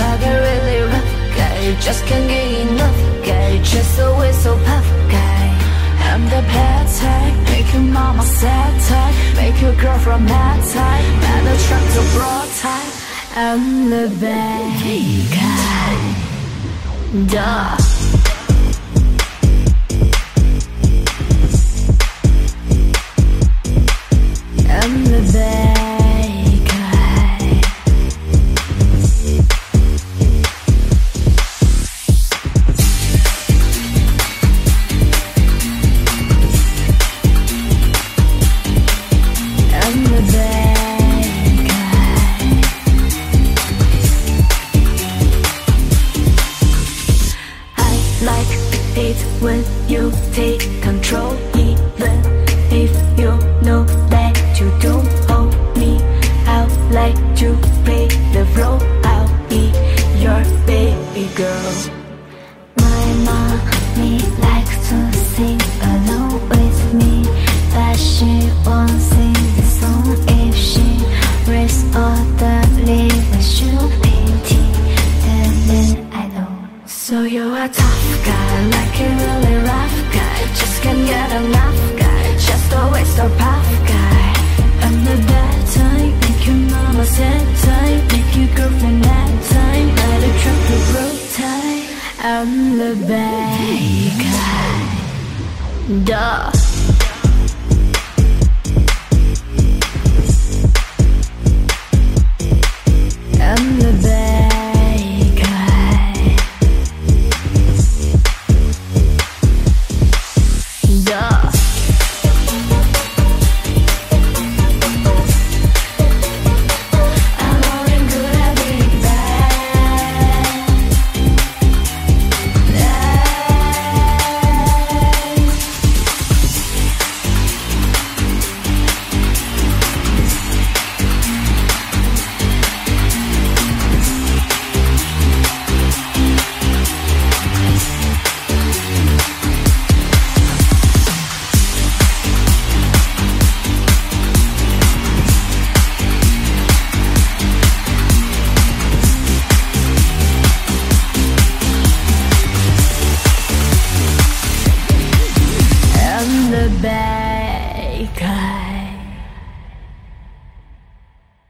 like a really rough guy. Just can't get enough guy, just always so puff guy. I'm the bad type, make your mama sad type, make your girlfriend mad type, man attractive broad type. I'm the bad guy. Duh. I'm the bad when you take control, even if you know that you don't own me. I'll like to play the role. You're a tough guy, like a really rough guy. Just can't get enough guy, just always so puff guy. I'm the bad type, make your mama sad type, make your girlfriend mad type, let her drop the road type. I'm the bad guy. Duh. Guy.